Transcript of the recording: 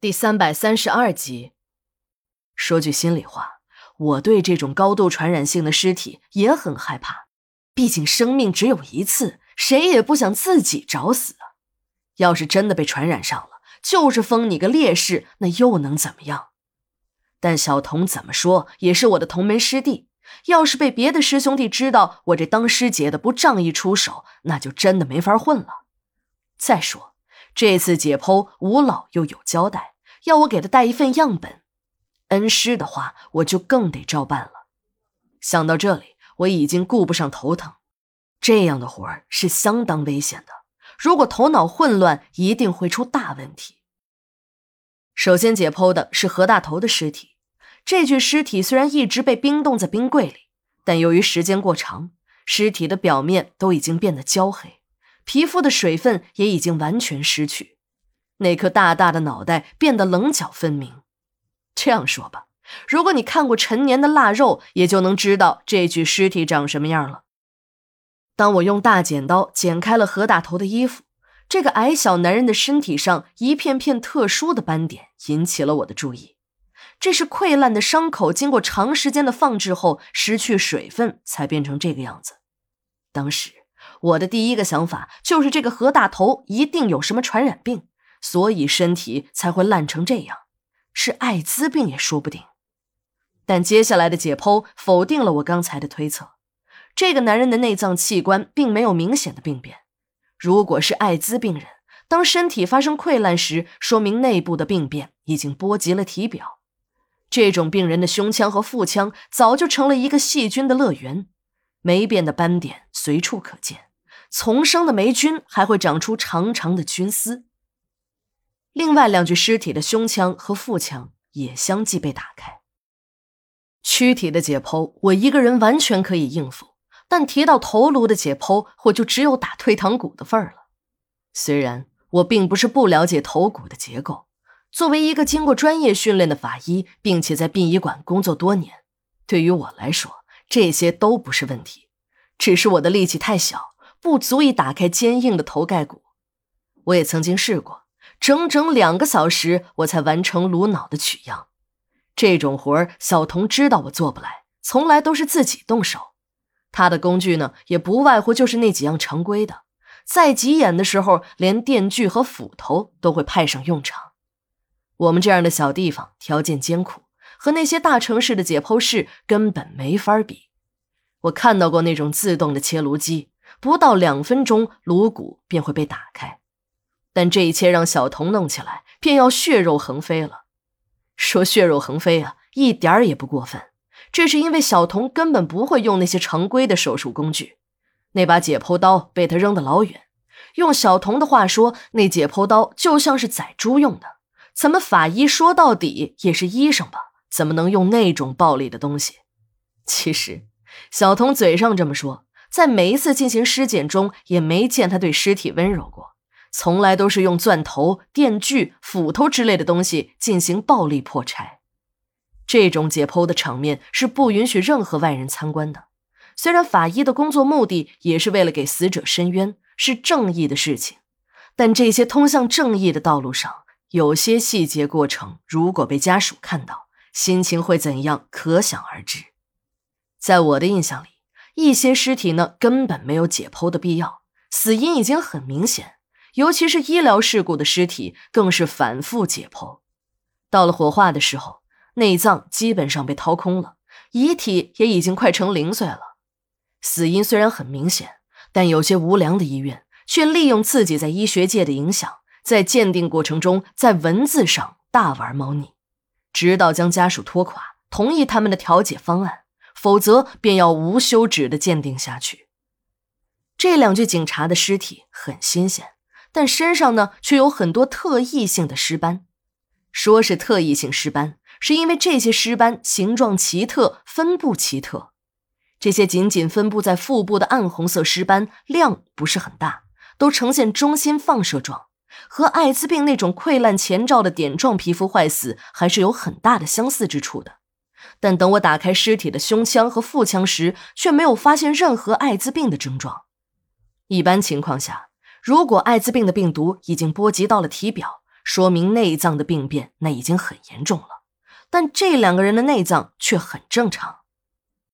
第三百三十二集。说句心里话，我对这种高度传染性的尸体也很害怕。毕竟生命只有一次，谁也不想自己找死啊！要是真的被传染上了，就是封你个烈士，那又能怎么样？但小童怎么说也是我的同门师弟，要是被别的师兄弟知道我这当师姐的不仗义出手，那就真的没法混了。再说这次解剖，吴老又有交代，要我给他带一份样本。恩师的话，我就更得照办了。想到这里，我已经顾不上头疼。这样的活儿是相当危险的，如果头脑混乱，一定会出大问题。首先解剖的是何大头的尸体。这具尸体虽然一直被冰冻在冰柜里，但由于时间过长，尸体的表面都已经变得焦黑，皮肤的水分也已经完全失去，那颗大大的脑袋变得棱角分明。这样说吧，如果你看过陈年的腊肉，也就能知道这具尸体长什么样了。当我用大剪刀剪开了何大头的衣服，这个矮小男人的身体上一片片特殊的斑点引起了我的注意。这是溃烂的伤口，经过长时间的放置后失去水分才变成这个样子。当时我的第一个想法就是这个何大头一定有什么传染病，所以身体才会烂成这样，是艾滋病也说不定。但接下来的解剖否定了我刚才的推测，这个男人的内脏器官并没有明显的病变。如果是艾滋病人，当身体发生溃烂时，说明内部的病变已经波及了体表。这种病人的胸腔和腹腔早就成了一个细菌的乐园，霉变的斑点随处可见，丛生的霉菌还会长出长长的菌丝。另外两具尸体的胸腔和腹腔也相继被打开。躯体的解剖我一个人完全可以应付，但提到头颅的解剖，我就只有打退堂鼓的份儿了。虽然我并不是不了解头骨的结构。作为一个经过专业训练的法医，并且在殡仪馆工作多年，对于我来说，这些都不是问题。只是我的力气太小，不足以打开坚硬的头盖骨。我也曾经试过，整整两个小时，我才完成颅脑的取样。这种活儿，小童知道我做不来，从来都是自己动手。他的工具呢，也不外乎就是那几样常规的，在急眼的时候，连电锯和斧头都会派上用场。我们这样的小地方条件艰苦，和那些大城市的解剖室根本没法比。我看到过那种自动的切颅机，不到两分钟颅骨便会被打开。但这一切让小童弄起来，便要血肉横飞了。说血肉横飞啊，一点儿也不过分。这是因为小童根本不会用那些常规的手术工具，那把解剖刀被他扔得老远。用小童的话说，那解剖刀就像是宰猪用的。咱们法医说到底也是医生吧？怎么能用那种暴力的东西？其实，小童嘴上这么说，在每一次进行尸检中，也没见他对尸体温柔过，从来都是用钻头、电锯、斧头之类的东西进行暴力破拆。这种解剖的场面是不允许任何外人参观的。虽然法医的工作目的也是为了给死者伸冤，是正义的事情，但这些通向正义的道路上。有些细节过程，如果被家属看到，心情会怎样？可想而知。在我的印象里，一些尸体呢根本没有解剖的必要，死因已经很明显。尤其是医疗事故的尸体，更是反复解剖。到了火化的时候，内脏基本上被掏空了，遗体也已经快成零碎了。死因虽然很明显，但有些无良的医院却利用自己在医学界的影响。在鉴定过程中，在文字上大玩猫腻，直到将家属拖垮，同意他们的调解方案，否则便要无休止的鉴定下去。这两具警察的尸体很新鲜，但身上呢却有很多特异性的尸斑。说是特异性尸斑，是因为这些尸斑形状奇特，分布奇特。这些仅仅分布在腹部的暗红色尸斑量不是很大，都呈现中心放射状。和艾滋病那种溃烂前兆的点状皮肤坏死还是有很大的相似之处的，但等我打开尸体的胸腔和腹腔时，却没有发现任何艾滋病的症状。一般情况下，如果艾滋病的病毒已经波及到了体表，说明内脏的病变那已经很严重了。但这两个人的内脏却很正常。